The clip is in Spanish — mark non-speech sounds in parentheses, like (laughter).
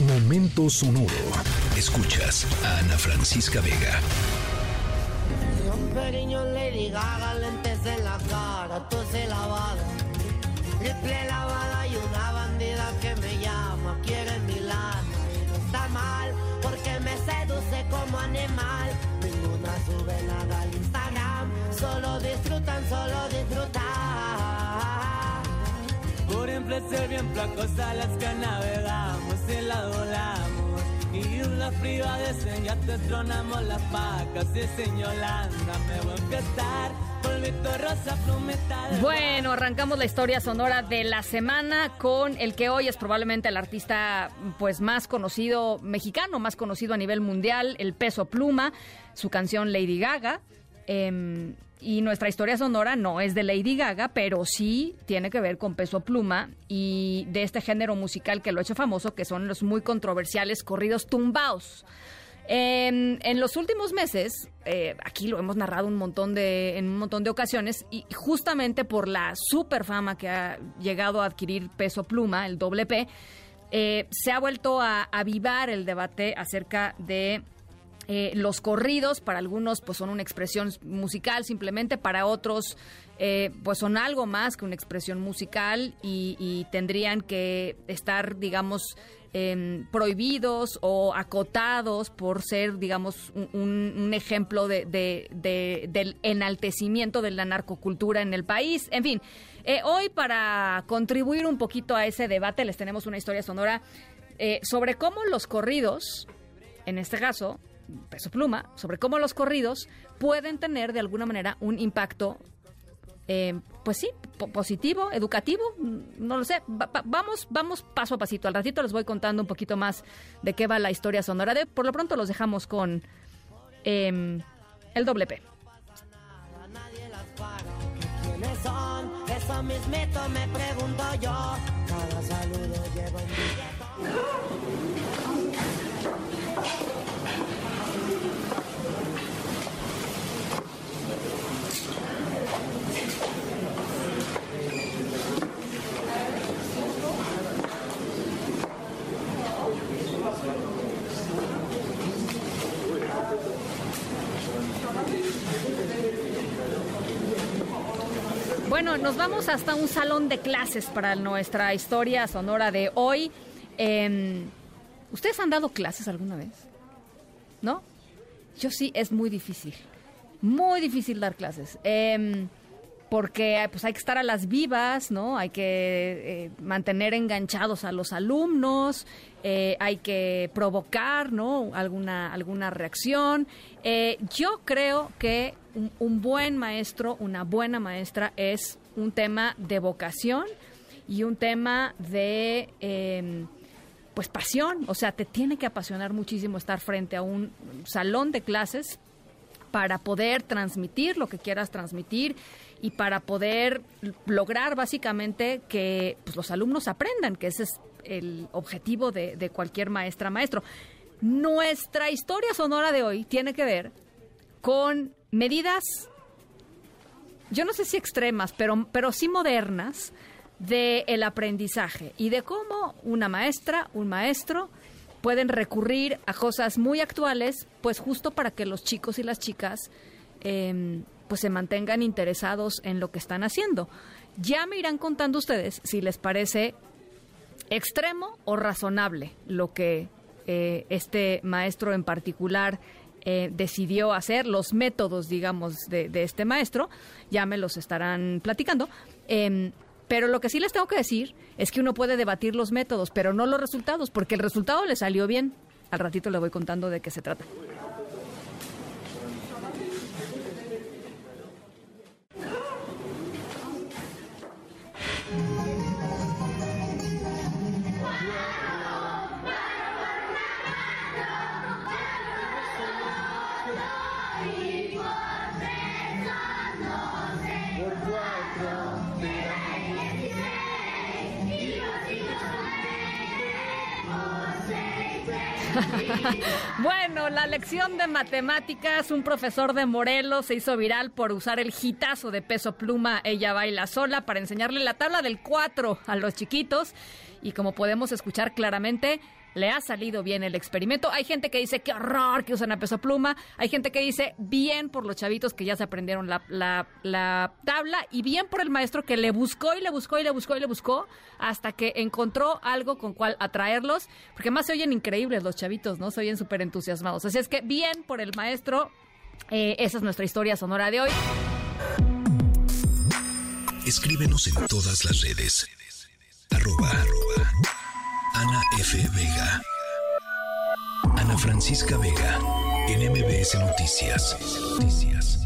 Momento sonoro. Escuchas a Ana Francisca Vega. Un pequeño Lady Gaga, lentes en la cara, se lavada. Triple lavada y una bandida que me llama, quiere mi lana. Y no está mal, porque me seduce como animal. Ninguna sube nada al Instagram, solo disfrutan, solo disfrutan. Por un placer bien placosa las que navegamos la volamos. Y una fría de ya te tronamos las pacas y señolanda me voy a empezar. Polvito rosa plumeta de Bueno, arrancamos la historia sonora de la semana con el que hoy es probablemente el artista pues más conocido mexicano, más conocido a nivel mundial, el Peso Pluma, su canción Lady Gaga. Em, y nuestra historia sonora no es de Lady Gaga, pero sí tiene que ver con Peso Pluma y de este género musical que lo ha hecho famoso, que son los muy controversiales corridos tumbaos. En, en los últimos meses, eh, aquí lo hemos narrado un montón de, en un montón de ocasiones, y justamente por la super fama que ha llegado a adquirir Peso Pluma, el doble P, eh, se ha vuelto a avivar el debate acerca de eh, los corridos para algunos pues son una expresión musical simplemente, para otros eh, pues son algo más que una expresión musical y, y tendrían que estar digamos em, prohibidos o acotados por ser digamos un, ejemplo de, de- de- del enaltecimiento de la narcocultura en el país. En fin, eh, hoy para contribuir un poquito a ese debate les tenemos una historia sonora eh, sobre cómo los corridos en este caso, Peso Pluma, sobre cómo los corridos pueden tener de alguna manera un impacto, eh, pues sí, po- positivo, educativo, no lo sé. Va- va- vamos, vamos paso a pasito. Al ratito les voy contando un poquito más de qué va la historia sonora de. Por lo pronto los dejamos con em, el doble P. Bueno, nos vamos hasta un salón de clases para nuestra historia sonora de hoy. Em, ¿Ustedes han dado clases alguna vez? ¿No? Yo sí, es muy difícil. Muy difícil dar clases. Em, porque pues hay que estar a las vivas, ¿no? Hay que eh, mantener enganchados a los alumnos, eh, hay que provocar, ¿no? Alguna, alguna reacción. Eh, yo creo que un, buen maestro, una buena maestra es un tema de vocación y un tema de... em, pues pasión, o sea, te tiene que apasionar muchísimo estar frente a un salón de clases para poder transmitir lo que quieras transmitir y para poder lograr básicamente que pues, los alumnos aprendan, que ese es el objetivo de, de cualquier maestra maestro. Nuestra historia sonora de hoy tiene que ver con medidas yo no sé si extremas, pero, pero sí modernas del aprendizaje y de cómo una maestra, un maestro pueden recurrir a cosas muy actuales, pues justo para que los chicos y las chicas eh, pues se mantengan interesados en lo que están haciendo. Ya me irán contando ustedes si les parece extremo o razonable lo que eh, este maestro en particular eh, decidió hacer, los métodos, digamos, de, de este maestro, ya me los estarán platicando. Em, pero lo que sí les tengo que decir es que uno puede debatir los métodos, pero no los resultados, porque el resultado le salió bien. Al ratito le voy contando de qué se trata. (laughs) Bueno, la lección de matemáticas, un profesor de Morelos se hizo viral por usar el hitazo de peso pluma, ella baila sola, para enseñarle la tabla del 4 a los chiquitos. Y como podemos escuchar claramente, le ha salido bien el experimento. Hay gente que dice, qué horror que usan a peso pluma. Hay gente que dice, bien por los chavitos que ya se aprendieron la, la, la tabla y bien por el maestro que le buscó y le buscó y le buscó y le buscó hasta que encontró algo con cual atraerlos, porque más se oyen increíbles los chavitos, ¿no? Se oyen súper entusiasmados. Así es que bien por el maestro. Eh, esa es nuestra historia sonora de hoy. Escríbenos en todas las redes. Arroba. F. Vega. Ana Francisca Vega. En MBS Noticias. Noticias.